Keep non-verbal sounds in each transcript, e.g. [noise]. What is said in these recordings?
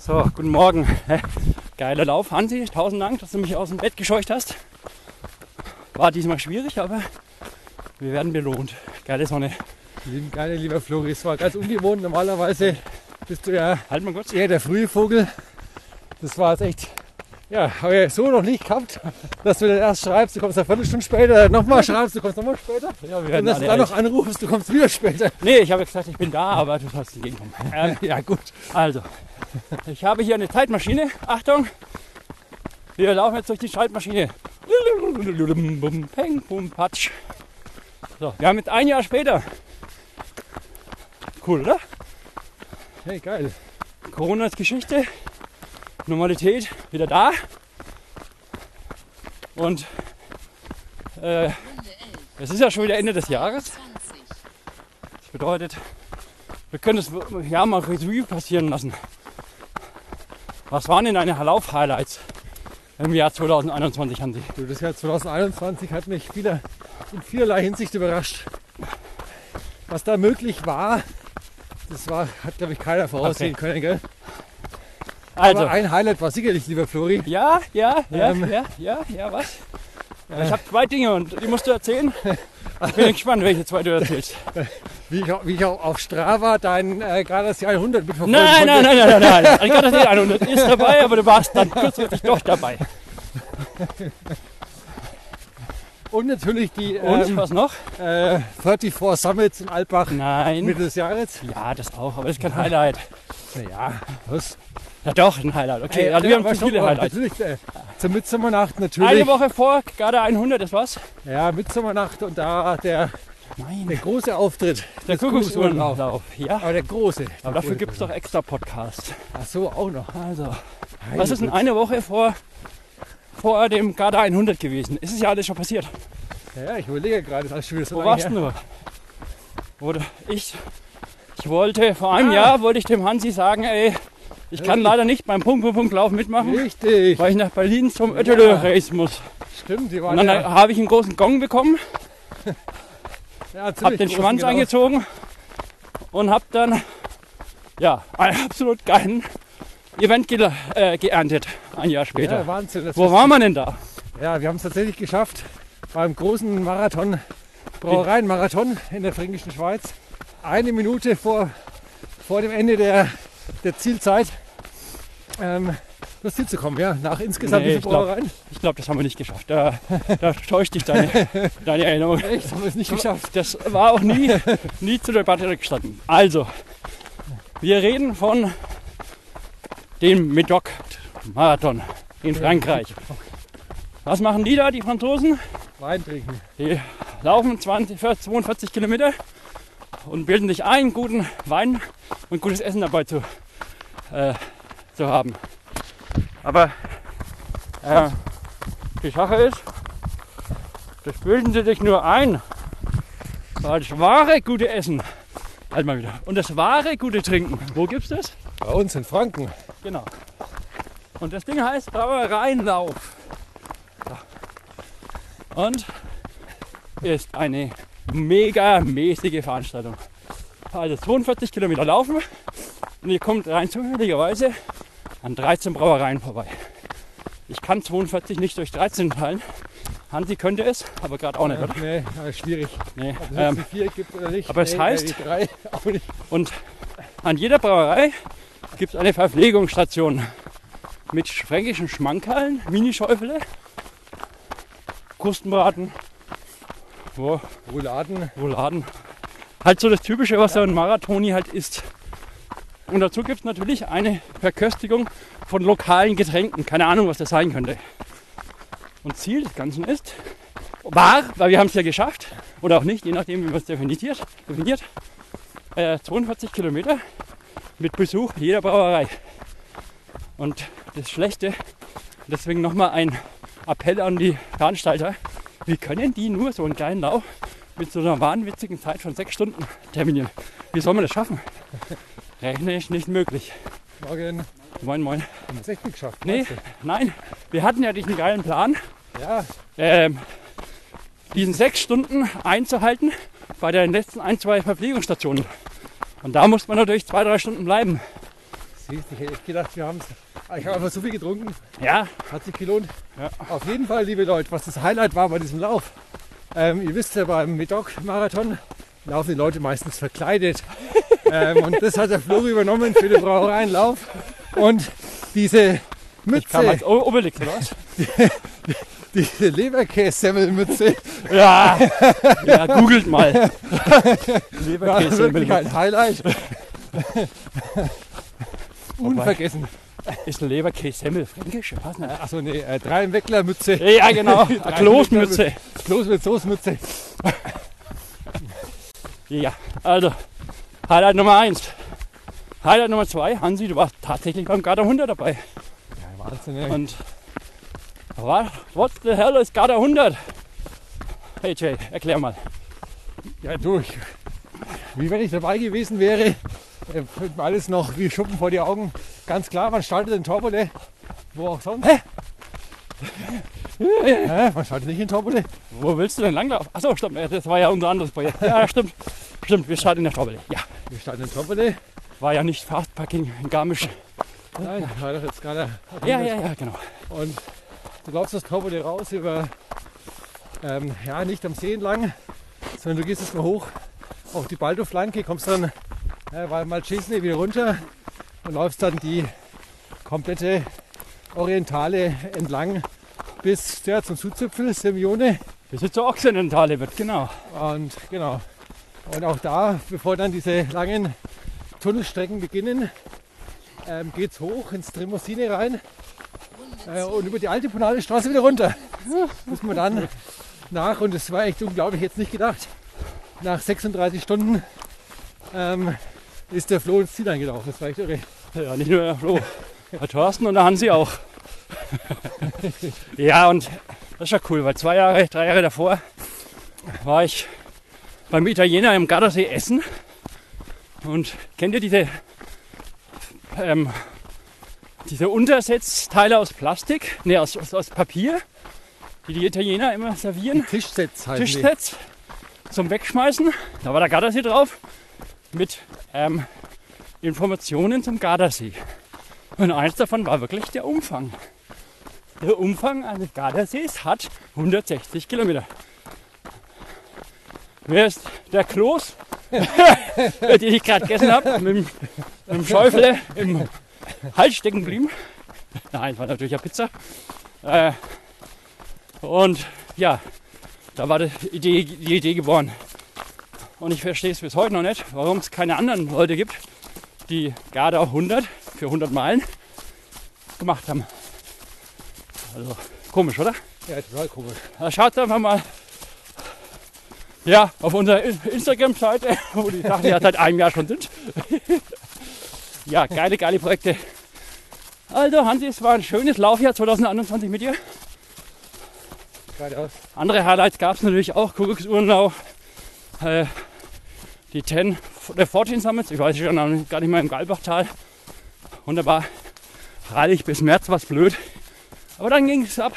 So, guten Morgen. [laughs] Geiler Lauf, Hansi. Tausend Dank, dass du mich aus dem Bett gescheucht hast. War diesmal schwierig, aber wir werden belohnt. Geile Sonne. Lieben geile, lieber Flori, es war ganz ungewohnt. Normalerweise bist du ja Halt mal kurz. eher der frühe Vogel. Das war jetzt echt, ja, habe ich so noch nicht gehabt, dass du dann erst schreibst, du kommst eine Viertelstunde später, nochmal schreibst, du kommst nochmal später. Ja, wir Und dass du dann noch anrufst, du kommst wieder später. Nee, ich habe gesagt, ich bin da, aber du sollst entgegenkommen. Ähm, [laughs] Ja, gut. also, ich habe hier eine Zeitmaschine. Achtung, wir laufen jetzt durch die Zeitmaschine. Peng, bum, patsch. So, wir haben jetzt ein Jahr später. Cool, oder? Hey, geil. Corona ist Geschichte. Normalität wieder da. Und äh, es ist ja schon wieder Ende des Jahres. Das bedeutet, wir können das Jahr mal Revue passieren lassen. Was waren denn deine Lauf-Highlights im Jahr 2021, Hansi? Du, das Jahr 2021 hat mich wieder in vielerlei Hinsicht überrascht. Was da möglich war, das war, hat glaube ich keiner voraussehen Okay. können, gell? Also, Aber ein Highlight war sicherlich, lieber Flori. ja, ja, ja, Ähm. ja, ja, ja, was? Ich habe zwei Dinge und die musst du erzählen. [laughs] Ich bin gespannt, welche zwei du erzählst. Wie ich, auch, wie ich auch auf Strava dein äh, Jahr 100 mitverfolgen Nein, nein, nein, nein, nein, nein. Hatte den 100 ist dabei, aber du warst dann kurzfristig doch dabei. Und natürlich die Und ähm, was noch? äh, 34 Summits in Alpbach Nein. Mitte des Jahres. Ja, das auch, aber das ist kein Highlight. Naja, was? Ja doch, ein Highlight. Okay, Ey, also wir haben zu viele Highlights. Natürlich, äh, zur Mitsommernacht natürlich. Eine Woche vor Garda 100 ist was? Ja, Mitsommernacht und da der, Nein. der große Auftritt. Der Kuckucksuhrenlauf. Ja, Aber der große. aber dafür gibt es doch extra Podcasts. Ach so, auch noch. Also, was ist denn eine Woche vor, vor dem Garda 100 gewesen? Ist es ja alles schon passiert. Ja, ich überlege gerade, das ist schon wieder so Wo warst du nur? Oder ich, ich wollte, vor einem Ah. Jahr wollte ich dem Hansi sagen, ey, ich kann leider nicht beim Punkt, Punkt, Punkt Lauf mitmachen, Richtig. weil ich nach Berlin zum Ötterlö Race muss. Stimmt, die Und waren dann ja, habe ich einen großen Gong bekommen, [laughs] ja, habe ziemlich den Schwanz genau. eingezogen und habe dann, ja, einen absolut geilen Event ge äh, geerntet, ein Jahr Ja, später. Wahnsinn. Das Wo waren wir denn da? Ja, wir haben es tatsächlich geschafft beim großen Marathon, Brauereienmarathon in der Fränkischen Schweiz. Eine Minute vor, vor dem Ende der, der Zielzeit ähm, das Ziel zu kommen. Ja, nach insgesamt Nee, wie ich viele Brauereien? Ich glaube, das haben wir nicht geschafft. Da, da täuscht dich deine, [laughs] deine Erinnerung. Echt, haben wir es nicht geschafft. Das war auch nie, nie zur Debatte gestanden. Also, wir reden von dem Medoc-Marathon in Frankreich. Was machen die da, die Franzosen? Wein trinken. Die laufen 20, 40, 42 Kilometer und bilden sich ein, guten Wein und gutes Essen dabei zu, äh, zu haben. Aber äh, die Sache ist, das bilden sie sich nur ein, weil das wahre gute Essen, halt mal wieder, und das wahre gute Trinken, wo gibt's das? Bei uns in Franken. Genau. Und das Ding heißt Brauereienlauf. Und ist eine mega mäßige Veranstaltung. Also 42 Kilometer laufen und ihr kommt rein zufälligerweise an 13 Brauereien vorbei. Ich kann 42 nicht durch 13 teilen. Hansi könnte es, aber gerade auch nicht, oder? Nee, aber schwierig. Nee. Ob es Ähm, vier gibt oder nicht. aber es nee, heißt- drei. [laughs] Und an jeder Brauerei gibt es eine Verpflegungsstation mit fränkischen Schmankerln, Minischäufele, Krustenbraten, wo, Rouladen. Rouladen. Halt so das Typische, was so ein Marathoni halt isst. Und dazu gibt es natürlich eine Verköstigung von lokalen Getränken. Keine Ahnung, was das sein könnte. Und Ziel des Ganzen ist, war, weil wir haben es ja geschafft, oder auch nicht, je nachdem, wie man es definiert, definiert äh, 42 Kilometer mit Besuch jeder Brauerei. Und das Schlechte, deswegen nochmal ein Appell an die Veranstalter, wie können die nur so einen kleinen Lauf mit so einer wahnwitzigen Zeit von sechs Stunden terminieren? Wie soll man das schaffen? Rechne ich nicht möglich. Morgen. Moin, moin. Haben wir es echt nicht geschafft. Nee, nein, wir hatten ja diesen geilen Plan, Ja, ähm, diesen sechs Stunden einzuhalten bei den letzten ein, zwei Verpflegungsstationen. Und da muss man natürlich zwei, drei Stunden bleiben. Siehst, ich hätte echt gedacht, wir haben es. Ich habe einfach so viel getrunken, Ja, hat sich gelohnt. Ja. Auf jeden Fall, liebe Leute, was das Highlight war bei diesem Lauf. Ähm, ihr wisst ja, beim Medoc-Marathon laufen die Leute meistens verkleidet. [laughs] ähm, und das hat der Flo übernommen für den Brauereienlauf. Und diese ich kam als Mütze, Obelix, oder was? [laughs] diese Leberkässemmelmütze, Ja, [laughs] ja, googelt mal. war Leberkäse wirklich ein Highlight. Unvergessen. [laughs] Ist eine Leberkäse-Semmel fränkisch? Was ne? Achso, nee, äh, drei im Weckler-Mütze. Ja, genau. Los mit Soßmütze. Ja, also Highlight Nummer 1. Highlight Nummer 2, Hansi, du warst tatsächlich beim Garda 100 dabei. Ja, Wahnsinn, ey. Und was, what the hell ist Garda 100? Hey Jay, erklär mal. Ja, du, ich, wie wenn ich dabei gewesen wäre, alles noch wie Schuppen vor die Augen. Ganz klar, man startet in Torbole, wo auch sonst. Hä? Ja, man startet nicht in Torbole. Wo willst du denn langlaufen? Achso, stimmt, das war ja unser anderes Projekt. Ja, [laughs] stimmt. Stimmt, wir starten in der Staubele. Ja, Wir starten in Torbole. war ja nicht Fastpacking in Garmisch. Nein, war doch jetzt gerade. Ja, ja, ja, genau. Und du läufst das Torbole raus über, ähm, ja, nicht am See entlang, sondern du gehst jetzt mal hoch auf die Baldo-Flanke, kommst dann äh, bei Malchesne wieder runter und läufst dann die komplette Orientale entlang bis ja, zum Südzipfel, Simeone. Bis jetzt zur Occidentale wird, genau. Und genau. Und auch da, bevor dann diese langen Tunnelstrecken beginnen, ähm, geht es hoch ins Tremosine rein äh, und über die alte Ponale Straße wieder runter. Bis man dann nach, und das war echt unglaublich, jetzt nicht gedacht, nach 36 Stunden ähm, ist der Flo ins Ziel eingelaufen. Das war echt irre. Ja, nicht nur der Flo, der Thorsten und der Hansi auch. ja, und das ist ja cool, weil zwei Jahre, drei Jahre davor war ich beim Italiener im Gardasee essen. Und kennt ihr diese, ähm, diese Untersetzteile aus Plastik, ne, aus, aus, aus Papier, die die Italiener immer servieren? Tischsets heißen die. Tischsets zum Wegschmeißen. Da war der Gardasee drauf mit ähm, Informationen zum Gardasee. Und eins davon war wirklich der Umfang. Der Umfang eines Gardasees hat 160 Kilometer. Wer ist der Kloß, [laughs] den ich gerade gegessen habe, mit, dem- mit dem Schäufele im Hals stecken geblieben? Nein, war natürlich eine Pizza. Äh, und ja, da war die Idee, die Idee geboren. Und ich verstehe es bis heute noch nicht, warum es keine anderen Leute gibt, die Garda 100 für 100 Meilen gemacht haben. Also komisch, oder? Ja, total komisch. Da schaut einfach mal ja, auf unserer In- Instagram-Seite, [laughs] wo die Sachen ja seit einem Jahr schon sind. [laughs] ja, geile, geile Projekte. Also Hansi, es war ein schönes Laufjahr 2021 mit dir. Geradeaus. Andere Highlights gab es natürlich auch. Kuckucksurenlauf, äh, die 10 der 14 Summits. Ich weiß schon gar nicht mehr im Galbachtal. Wunderbar. Freilich bis März war es blöd. Aber dann ging es ab.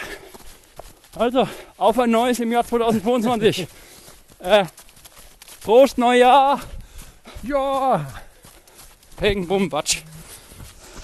Also, auf ein neues im Jahr 2022. [laughs] äh, Prost Neujahr. Ja, Peng, Bum, Batsch.